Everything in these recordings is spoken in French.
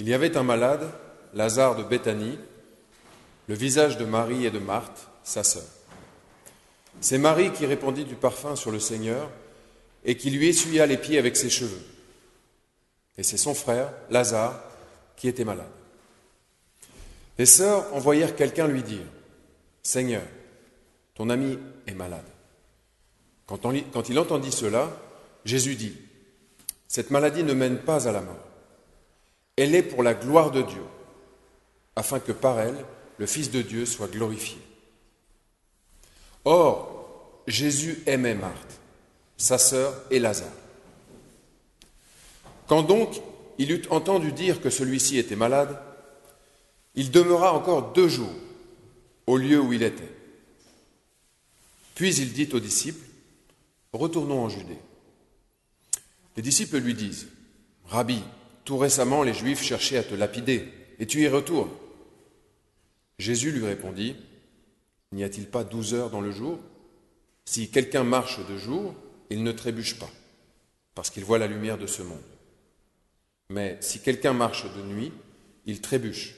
Il y avait un malade, Lazare de Béthanie, le visage de Marie et de Marthe, sa sœur. C'est Marie qui répandit du parfum sur le Seigneur et qui lui essuya les pieds avec ses cheveux. Et c'est son frère, Lazare, qui était malade. Les sœurs envoyèrent quelqu'un lui dire, Seigneur, ton ami est malade. Quand, quand il entendit cela, Jésus dit, Cette maladie ne mène pas à la mort. Elle est pour la gloire de Dieu, afin que par elle, le Fils de Dieu soit glorifié. Or, Jésus aimait Marthe, sa sœur et Lazare. Quand donc il eut entendu dire que celui-ci était malade, il demeura encore deux jours au lieu où il était. Puis il dit aux disciples, Retournons en Judée. Les disciples lui disent, Rabbi, tout récemment les Juifs cherchaient à te lapider, et tu y retournes. Jésus lui répondit, N'y a-t-il pas douze heures dans le jour? Si quelqu'un marche de jour, il ne trébuche pas, parce qu'il voit la lumière de ce monde. Mais si quelqu'un marche de nuit, il trébuche,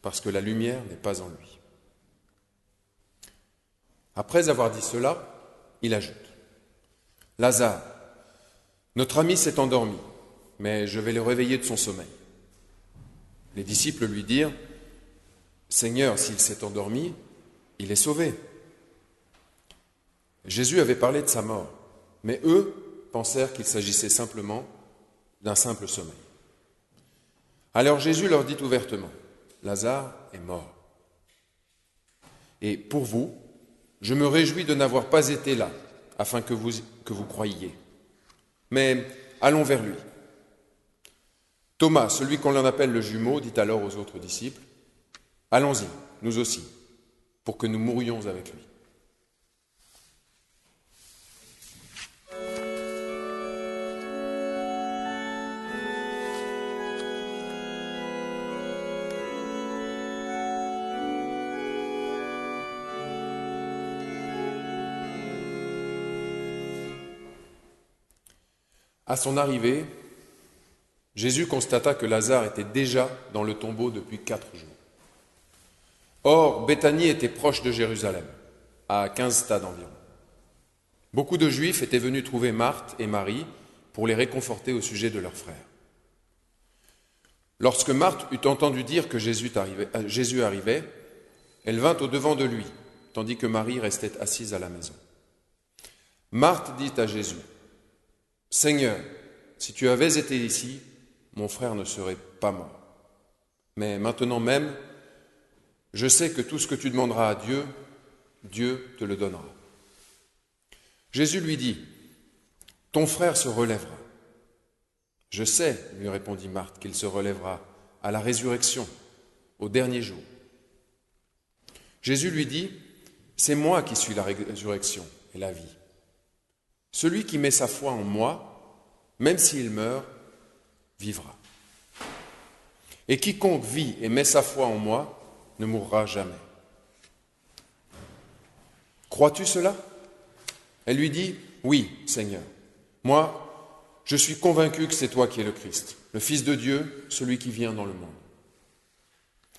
parce que la lumière n'est pas en lui. Après avoir dit cela, il ajoute, Lazare, notre ami s'est endormi, mais je vais le réveiller de son sommeil. Les disciples lui dirent, Seigneur, s'il s'est endormi, il est sauvé. Jésus avait parlé de sa mort, mais eux pensèrent qu'il s'agissait simplement d'un simple sommeil. Alors Jésus leur dit ouvertement, Lazare est mort. Et pour vous, je me réjouis de n'avoir pas été là, afin que vous, que vous croyiez. Mais allons vers lui. Thomas, celui qu'on l'en appelle le jumeau, dit alors aux autres disciples, Allons-y, nous aussi, pour que nous mourions avec lui. À son arrivée, Jésus constata que Lazare était déjà dans le tombeau depuis quatre jours. Or, Béthanie était proche de Jérusalem, à quinze stades environ. Beaucoup de Juifs étaient venus trouver Marthe et Marie pour les réconforter au sujet de leur frère. Lorsque Marthe eut entendu dire que Jésus arrivait, euh, Jésus arrivait, elle vint au devant de lui, tandis que Marie restait assise à la maison. Marthe dit à Jésus, Seigneur, si tu avais été ici, mon frère ne serait pas mort. Mais maintenant même, je sais que tout ce que tu demanderas à Dieu, Dieu te le donnera. Jésus lui dit, Ton frère se relèvera. Je sais, lui répondit Marthe, qu'il se relèvera à la résurrection, au dernier jour. Jésus lui dit, C'est moi qui suis la résurrection et la vie. Celui qui met sa foi en moi, même s'il meurt, vivra. Et quiconque vit et met sa foi en moi ne mourra jamais. Crois-tu cela? Elle lui dit, Oui, Seigneur. Moi, je suis convaincu que c'est toi qui es le Christ, le Fils de Dieu, celui qui vient dans le monde.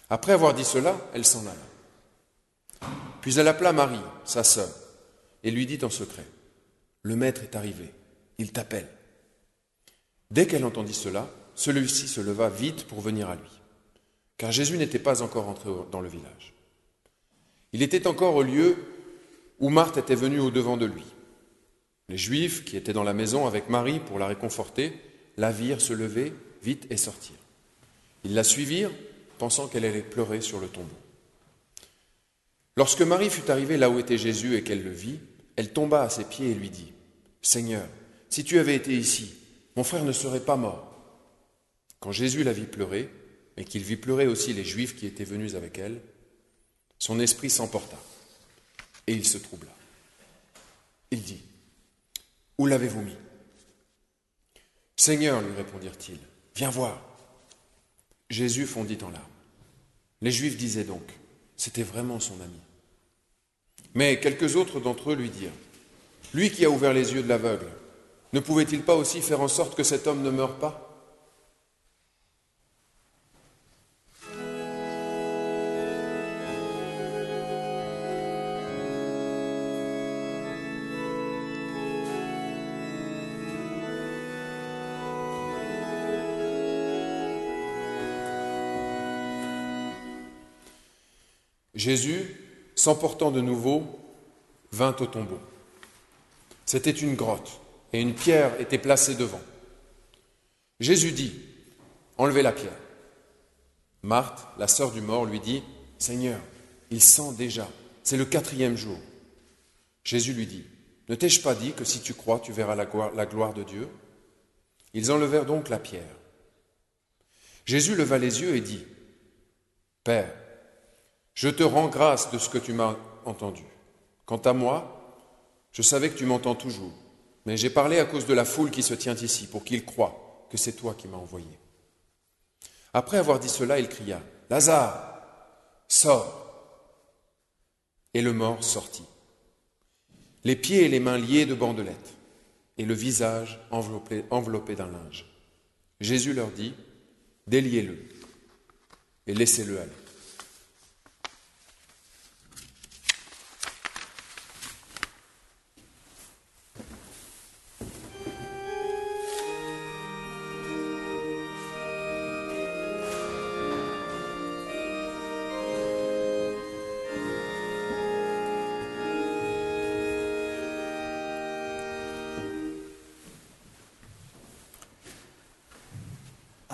Après avoir dit cela, elle s'en alla. Puis elle appela Marie, sa sœur, et lui dit en secret, le maître est arrivé, il t'appelle. Dès qu'elle entendit cela, celui-ci se leva vite pour venir à lui, car Jésus n'était pas encore entré dans le village. Il était encore au lieu où Marthe était venue au-devant de lui. Les Juifs, qui étaient dans la maison avec Marie pour la réconforter, la virent se lever vite et sortir. Ils la suivirent, pensant qu'elle allait pleurer sur le tombeau. Lorsque Marie fut arrivée là où était Jésus et qu'elle le vit, elle tomba à ses pieds et lui dit, Seigneur, si tu avais été ici, mon frère ne serait pas mort. Quand Jésus la vit pleurer, et qu'il vit pleurer aussi les Juifs qui étaient venus avec elle, son esprit s'emporta, et il se troubla. Il dit, Où l'avez-vous mis? Seigneur, lui répondirent-ils, viens voir. Jésus fondit en larmes. Les Juifs disaient donc, c'était vraiment son ami. Mais quelques autres d'entre eux lui dirent, lui qui a ouvert les yeux de l'aveugle, ne pouvait-il pas aussi faire en sorte que cet homme ne meure pas Jésus, s'emportant de nouveau, vint au tombeau. C'était une grotte et une pierre était placée devant. Jésus dit, Enlevez la pierre. Marthe, la sœur du mort, lui dit, Seigneur, il sent déjà, c'est le quatrième jour. Jésus lui dit, Ne t'ai-je pas dit que si tu crois, tu verras la gloire, la gloire de Dieu? Ils enlevèrent donc la pierre. Jésus leva les yeux et dit, Père, je te rends grâce de ce que tu m'as entendu. Quant à moi, je savais que tu m'entends toujours, mais j'ai parlé à cause de la foule qui se tient ici, pour qu'ils croient que c'est toi qui m'as envoyé. Après avoir dit cela, il cria, Lazare, sors. Et le mort sortit, les pieds et les mains liés de bandelettes, et le visage enveloppé, enveloppé d'un linge. Jésus leur dit, Déliez-le et laissez-le aller.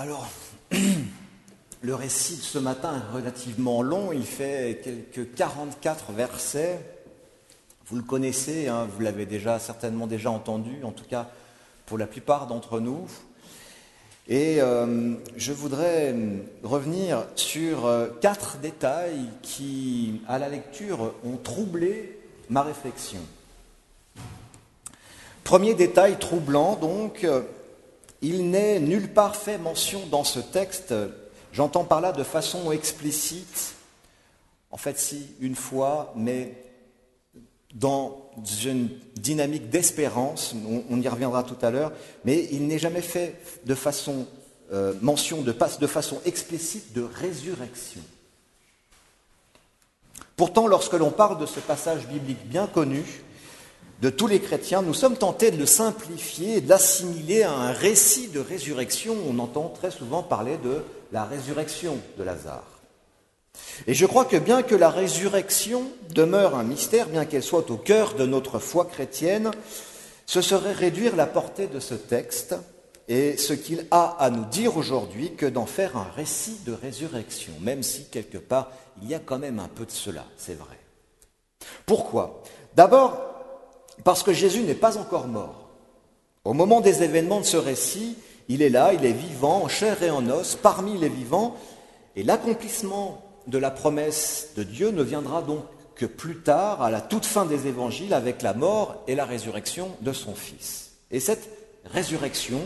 Alors, le récit de ce matin est relativement long, il fait quelques 44 versets. Vous le connaissez, hein, vous l'avez déjà certainement déjà entendu, en tout cas pour la plupart d'entre nous. Et euh, je voudrais revenir sur euh, quatre détails qui, à la lecture, ont troublé ma réflexion. Premier détail troublant, donc, euh, il n'est nulle part fait mention dans ce texte, j'entends par là de façon explicite, en fait si une fois, mais dans une dynamique d'espérance, on, y reviendra tout à l'heure, mais il n'est jamais fait de façon euh, mention, de, de façon explicite de résurrection. Pourtant, lorsque l'on parle de ce passage biblique bien connu, de tous les chrétiens, nous sommes tentés de le simplifier et de l'assimiler à un récit de résurrection. On entend très souvent parler de la résurrection de Lazare. Et je crois que bien que la résurrection demeure un mystère, bien qu'elle soit au cœur de notre foi chrétienne, ce serait réduire la portée de ce texte et ce qu'il a à nous dire aujourd'hui que d'en faire un récit de résurrection, même si quelque part il y a quand même un peu de cela, c'est vrai. Pourquoi? D'abord, parce que Jésus n'est pas encore mort. Au moment des événements de ce récit, il est là, il est vivant, en chair et en os, parmi les vivants, et l'accomplissement de la promesse de Dieu ne viendra donc que plus tard, à la toute fin des évangiles, avec la mort et la résurrection de son Fils. Et cette résurrection,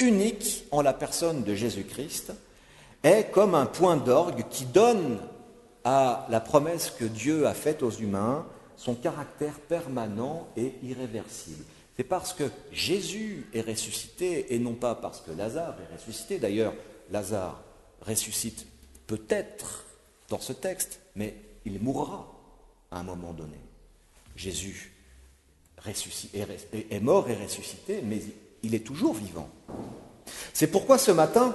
unique en la personne de Jésus-Christ, est comme un point d'orgue qui donne à la promesse que Dieu a faite aux humains son caractère permanent et irréversible. C'est parce que Jésus est ressuscité et non pas parce que Lazare est ressuscité. D'ailleurs, Lazare ressuscite peut-être dans ce texte, mais il mourra à un moment donné. Jésus est mort et ressuscité, mais il est toujours vivant. C'est pourquoi ce matin,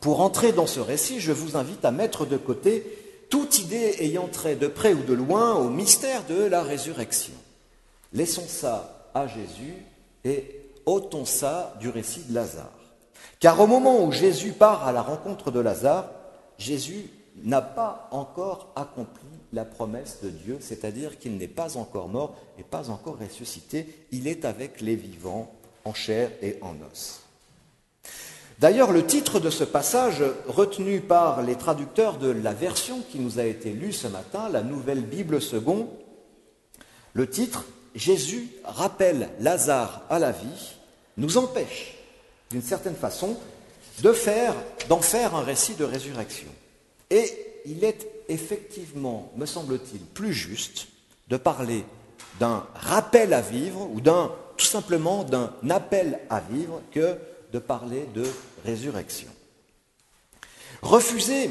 pour entrer dans ce récit, je vous invite à mettre de côté toute idée ayant trait de près ou de loin au mystère de la résurrection. Laissons ça à Jésus et ôtons ça du récit de Lazare. Car au moment où Jésus part à la rencontre de Lazare, Jésus n'a pas encore accompli la promesse de Dieu, c'est-à-dire qu'il n'est pas encore mort et pas encore ressuscité, il est avec les vivants en chair et en os. D'ailleurs, le titre de ce passage, retenu par les traducteurs de la version qui nous a été lue ce matin, la Nouvelle Bible Second, le titre Jésus rappelle Lazare à la vie, nous empêche, d'une certaine façon, d'en faire un récit de résurrection. Et il est effectivement, me semble-t-il, plus juste de parler d'un rappel à vivre ou d'un tout simplement d'un appel à vivre que de parler de résurrection. Refuser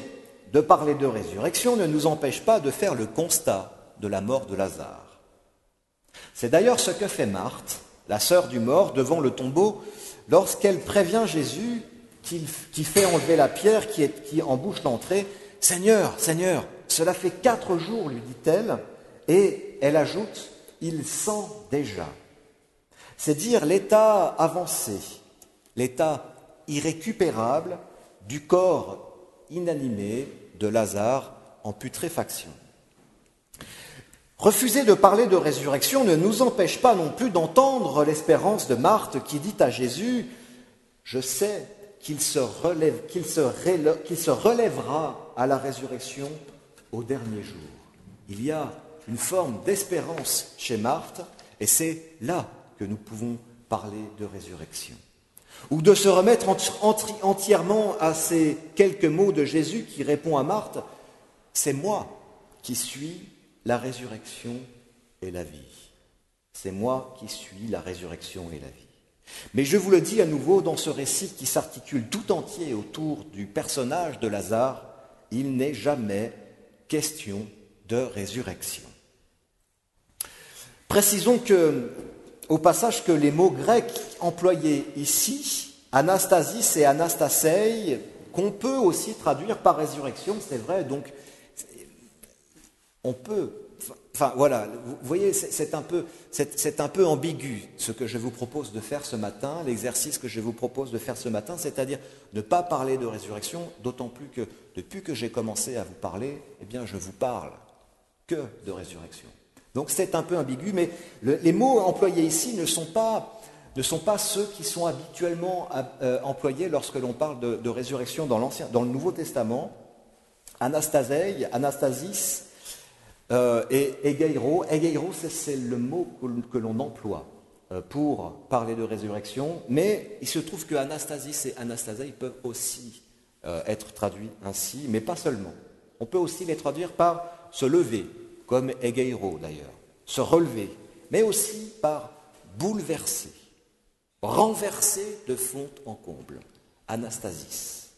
de parler de résurrection ne nous empêche pas de faire le constat de la mort de Lazare. C'est d'ailleurs ce que fait Marthe, la sœur du mort, devant le tombeau, lorsqu'elle prévient Jésus qui fait enlever la pierre qui, est, qui embouche l'entrée. Seigneur, Seigneur, cela fait quatre jours, lui dit-elle, et elle ajoute, il sent déjà. C'est dire l'état avancé, l'état irrécupérable du corps inanimé de Lazare en putréfaction. Refuser de parler de résurrection ne nous empêche pas non plus d'entendre l'espérance de Marthe qui dit à Jésus, je sais qu'il se, relèvera à la résurrection au dernier jour. Il y a une forme d'espérance chez Marthe, et c'est là que nous pouvons parler de résurrection. Ou de se remettre entièrement à ces quelques mots de Jésus qui répond à Marthe, c'est moi qui suis la résurrection et la vie. C'est moi qui suis la résurrection et la vie. Mais je vous le dis à nouveau, dans ce récit qui s'articule tout entier autour du personnage de Lazare, il n'est jamais question de résurrection. Précisons que, au passage que les mots grecs employés ici, anastasis et anastasei, qu'on peut aussi traduire par résurrection, c'est vrai, donc on peut. Enfin voilà, vous voyez, c'est un, peu, ambigu ce que je vous propose de faire ce matin, l'exercice que je vous propose de faire ce matin, c'est-à-dire ne pas parler de résurrection, d'autant plus que depuis que j'ai commencé à vous parler, eh bien je vous parle que de résurrection. Donc c'est un peu ambigu, mais les mots employés ici ne sont pas, ceux qui sont habituellement euh, employés lorsque l'on parle de, résurrection dans, dans le Nouveau Testament. Anastasei, anastasis, euh, et egeiro, egeiro c'est le mot que, l'on emploie euh, pour parler de résurrection, mais il se trouve que anastasis et anastasia peuvent aussi être traduits ainsi, mais pas seulement. On peut aussi les traduire par se lever, comme egeiro d'ailleurs, se relever, mais aussi par bouleverser, renverser de fond en comble, anastasis.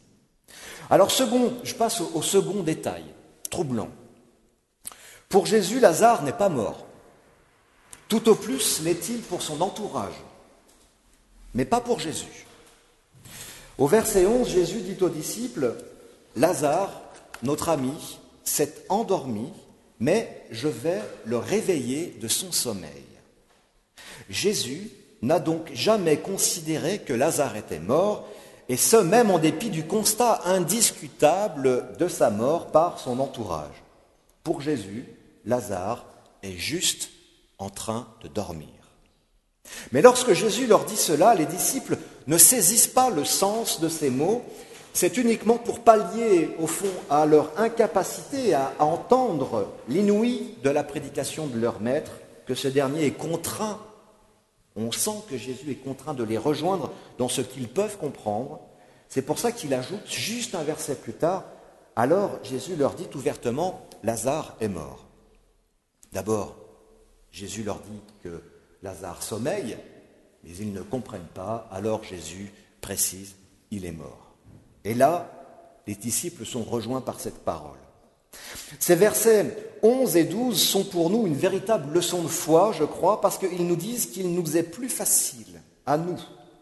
Alors second, je passe au second détail, troublant. Pour Jésus, Lazare n'est pas mort. Tout au plus l'est-il pour son entourage, mais pas pour Jésus. Au verset 11, Jésus dit aux disciples, Lazare, notre ami, s'est endormi, mais je vais le réveiller de son sommeil. Jésus n'a donc jamais considéré que Lazare était mort, et ce même en dépit du constat indiscutable de sa mort par son entourage. Pour Jésus, Lazare est juste en train de dormir. Mais lorsque Jésus leur dit cela, les disciples ne saisissent pas le sens de ces mots. C'est uniquement pour pallier, au fond, à leur incapacité à entendre l'inouï de la prédication de leur maître que ce dernier est contraint. On sent que Jésus est contraint de les rejoindre dans ce qu'ils peuvent comprendre. C'est pour ça qu'il ajoute juste un verset plus tard, alors Jésus leur dit ouvertement, Lazare est mort. D'abord, Jésus leur dit que Lazare sommeille, mais ils ne comprennent pas, alors Jésus précise, il est mort. Et là, les disciples sont rejoints par cette parole. Ces versets 11 et 12 sont pour nous une véritable leçon de foi, je crois, parce qu'ils nous disent qu'il nous est plus facile, à nous,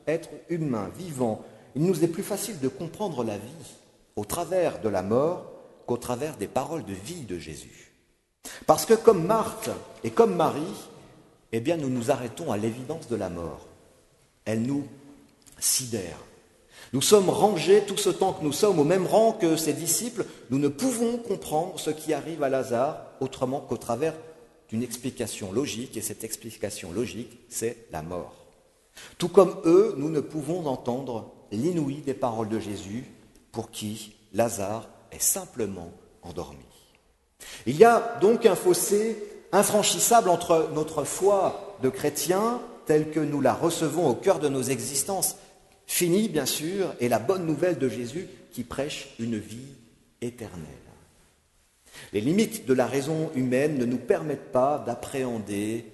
être humains, vivants, il nous est plus facile de comprendre la vie au travers de la mort qu'au travers des paroles de vie de Jésus. Parce que comme Marthe et comme Marie, eh bien nous nous arrêtons à l'évidence de la mort. Elle nous sidère. Nous sommes rangés tout ce temps que nous sommes au même rang que ses disciples. Nous ne pouvons comprendre ce qui arrive à Lazare autrement qu'au travers d'une explication logique, et cette explication logique, c'est la mort. Tout comme eux, nous ne pouvons entendre l'inouï des paroles de Jésus, pour qui Lazare est simplement endormi. Il y a donc un fossé infranchissable entre notre foi de chrétien, telle que nous la recevons au cœur de nos existences, finie bien sûr, et la bonne nouvelle de Jésus qui prêche une vie éternelle. Les limites de la raison humaine ne nous permettent pas d'appréhender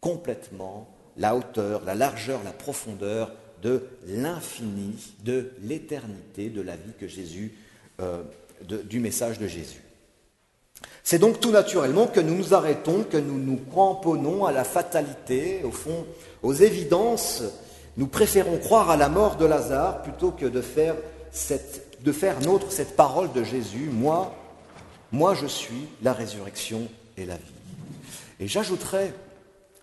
complètement la hauteur, la largeur, la profondeur de l'infini, de l'éternité de la vie que Jésus, euh, du message de Jésus. C'est donc tout naturellement que nous nous arrêtons, que nous nous cramponnons à la fatalité, au fond, aux évidences. Nous préférons croire à la mort de Lazare plutôt que de faire nôtre cette parole de Jésus, moi, moi je suis la résurrection et la vie. Et j'ajouterais,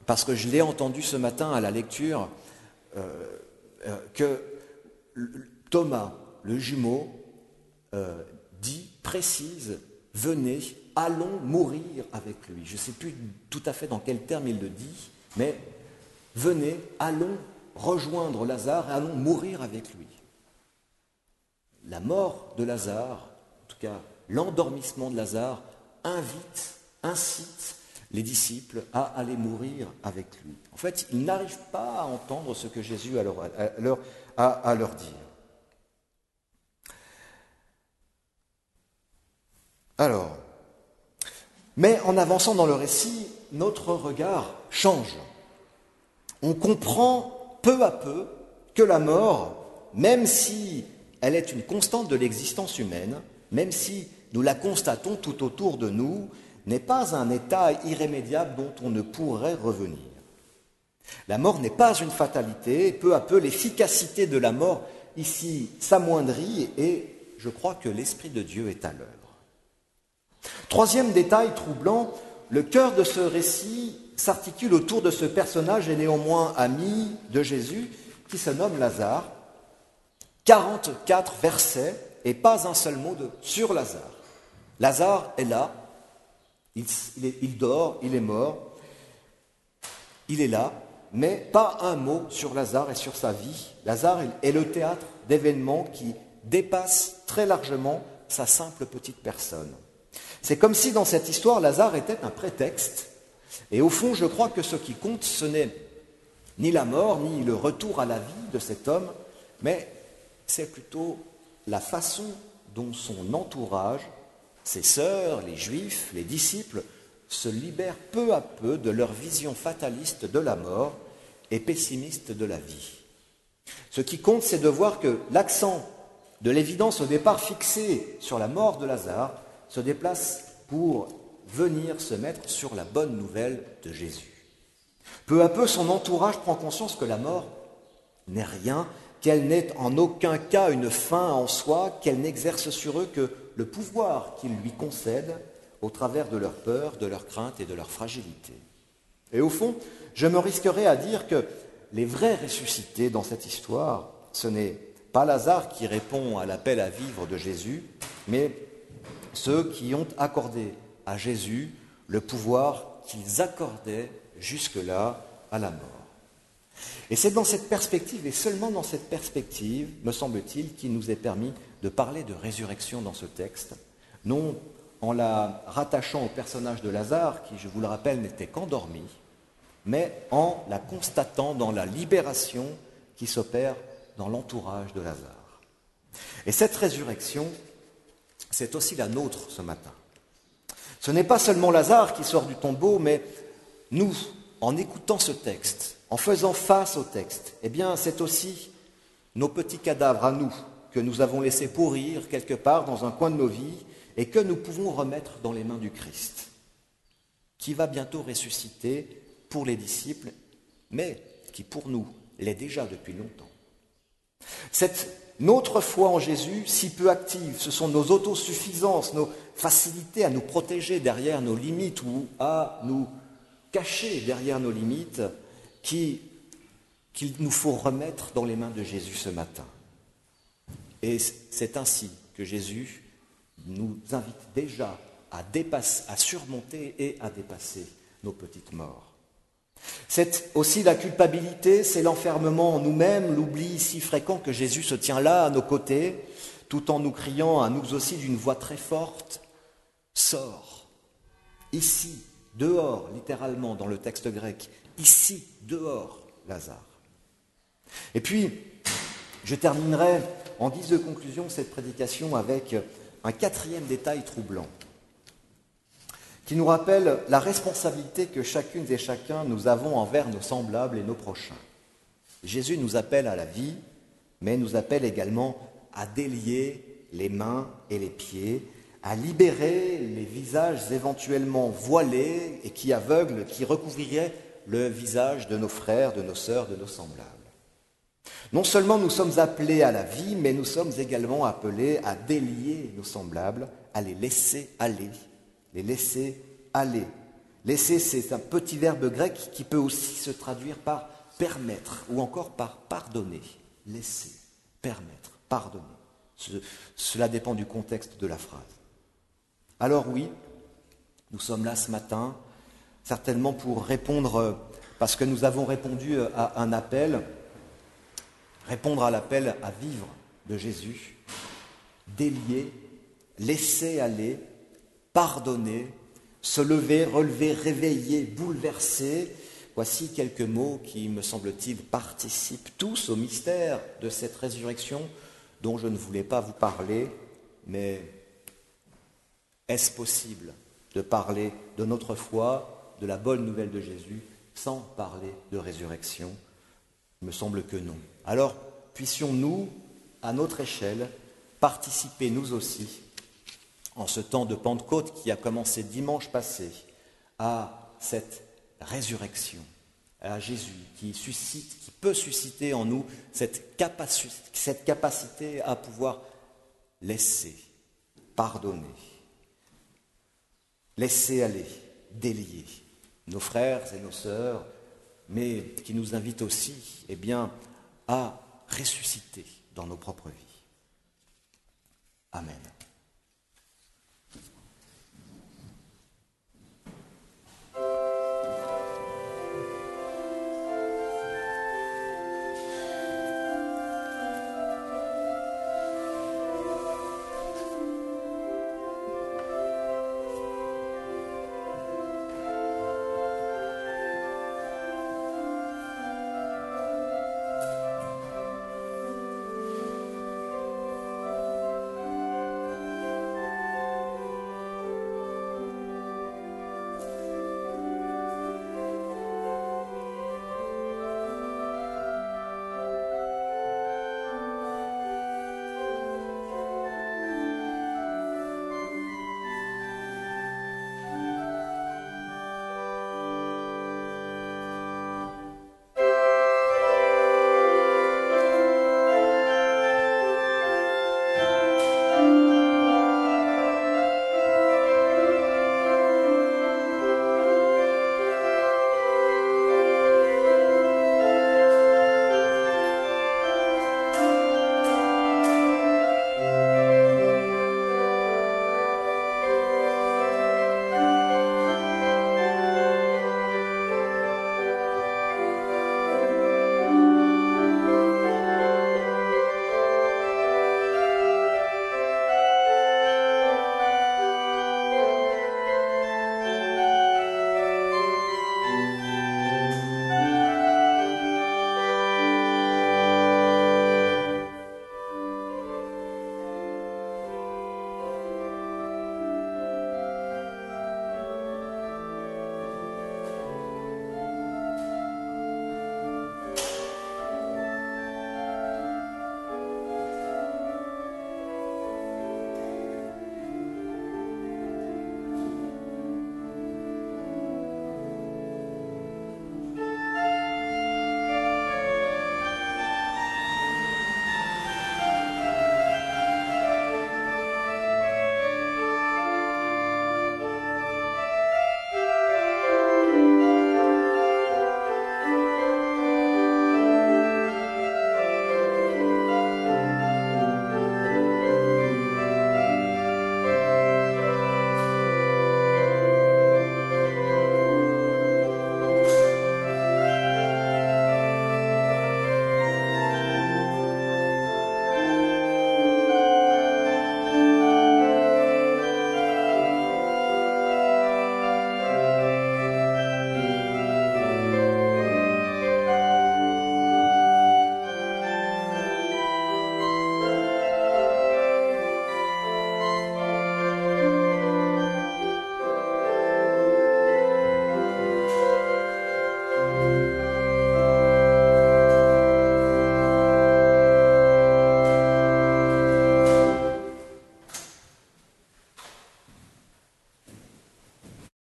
parce que je l'ai entendu ce matin à la lecture, euh, euh, que Thomas, le jumeau, euh, dit, précise, venez, allons mourir avec lui. Je ne sais plus tout à fait dans quel terme il le dit, mais venez, allons rejoindre Lazare et allons mourir avec lui. La mort de Lazare, en tout cas l'endormissement de Lazare, invite, incite les disciples à aller mourir avec lui. En fait, ils n'arrivent pas à entendre ce que Jésus a, leur, à leur dire. Alors, mais en avançant dans le récit, notre regard change. On comprend peu à peu que la mort, même si elle est une constante de l'existence humaine, même si nous la constatons tout autour de nous, n'est pas un état irrémédiable dont on ne pourrait revenir. La mort n'est pas une fatalité, peu à peu l'efficacité de la mort ici s'amoindrit et je crois que l'Esprit de Dieu est à l'œuvre. Troisième détail troublant, le cœur de ce récit s'articule autour de ce personnage et néanmoins ami de Jésus qui se nomme Lazare. 44 versets et pas un seul mot de, sur Lazare. Lazare est là, il, il, dort, il est mort, il est là, mais pas un mot sur Lazare et sur sa vie. Lazare est le théâtre d'événements qui dépassent très largement sa simple petite personne. C'est comme si dans cette histoire, Lazare était un prétexte. Et au fond, je crois que ce qui compte, ce n'est ni la mort, ni le retour à la vie de cet homme, mais c'est plutôt la façon dont son entourage, ses sœurs, les juifs, les disciples, se libèrent peu à peu de leur vision fataliste de la mort et pessimiste de la vie. Ce qui compte, c'est de voir que l'accent de l'évidence au départ fixé sur la mort de Lazare se déplace pour venir se mettre sur la bonne nouvelle de Jésus. Peu à peu, son entourage prend conscience que la mort n'est rien, qu'elle n'est en aucun cas une fin en soi, qu'elle n'exerce sur eux que le pouvoir qu'il lui concède au travers de leur peur, de leur crainte et de leur fragilité. Et au fond, je me risquerais à dire que les vrais ressuscités dans cette histoire, ce n'est pas Lazare qui répond à l'appel à vivre de Jésus, mais ceux qui ont accordé à Jésus le pouvoir qu'ils accordaient jusque-là à la mort. Et c'est dans cette perspective, et seulement dans cette perspective, me semble-t-il, qu'il nous est permis de parler de résurrection dans ce texte, non en la rattachant au personnage de Lazare, qui, je vous le rappelle, n'était qu'endormi, mais en la constatant dans la libération qui s'opère dans l'entourage de Lazare. Et cette résurrection, c'est aussi la nôtre ce matin. Ce n'est pas seulement Lazare qui sort du tombeau, mais nous, en écoutant ce texte, en faisant face au texte, eh bien, c'est aussi nos petits cadavres à nous que nous avons laissés pourrir quelque part dans un coin de nos vies et que nous pouvons remettre dans les mains du Christ, qui va bientôt ressusciter pour les disciples, mais qui pour nous l'est déjà depuis longtemps. Cette notre foi en Jésus, si peu active, ce sont nos autosuffisances, nos facilités à nous protéger derrière nos limites ou à nous cacher derrière nos limites qu'il nous faut remettre dans les mains de Jésus ce matin. Et c'est ainsi que Jésus nous invite déjà à, surmonter et à dépasser nos petites morts. C'est aussi la culpabilité, c'est l'enfermement en nous-mêmes, l'oubli si fréquent que Jésus se tient là à nos côtés, tout en nous criant à nous aussi d'une voix très forte, Sors, ici, dehors, littéralement dans le texte grec, ici, dehors, Lazare. Et puis, je terminerai en guise de conclusion cette prédication avec un quatrième détail troublant qui nous rappelle la responsabilité que chacune et chacun nous avons envers nos semblables et nos prochains. Jésus nous appelle à la vie, mais nous appelle également à délier les mains et les pieds, à libérer les visages éventuellement voilés et qui aveuglent, qui recouvriraient le visage de nos frères, de nos sœurs, de nos semblables. Non seulement nous sommes appelés à la vie, mais nous sommes également appelés à délier nos semblables, à les laisser aller. Les laisser aller. Laisser, c'est un petit verbe grec qui peut aussi se traduire par permettre ou encore par pardonner. Laisser, permettre, pardonner. cela dépend du contexte de la phrase. Alors oui, nous sommes là ce matin, certainement pour répondre, parce que nous avons répondu à un appel, répondre à l'appel à vivre de Jésus, délier, laisser aller, pardonner, se lever, relever, réveiller, bouleverser. Voici quelques mots qui, me semble-t-il, participent tous au mystère de cette résurrection dont je ne voulais pas vous parler, mais est-ce possible de parler de notre foi, de la bonne nouvelle de Jésus, sans parler de résurrection? Il me semble que non. Alors, puissions-nous, à notre échelle, participer nous aussi, en ce temps de Pentecôte qui a commencé dimanche passé, à cette résurrection, à Jésus qui suscite, qui peut susciter en nous cette capacité, à pouvoir laisser, pardonner, laisser aller, délier nos frères et nos sœurs, mais qui nous invite aussi eh bien, à ressusciter dans nos propres vies. Amen.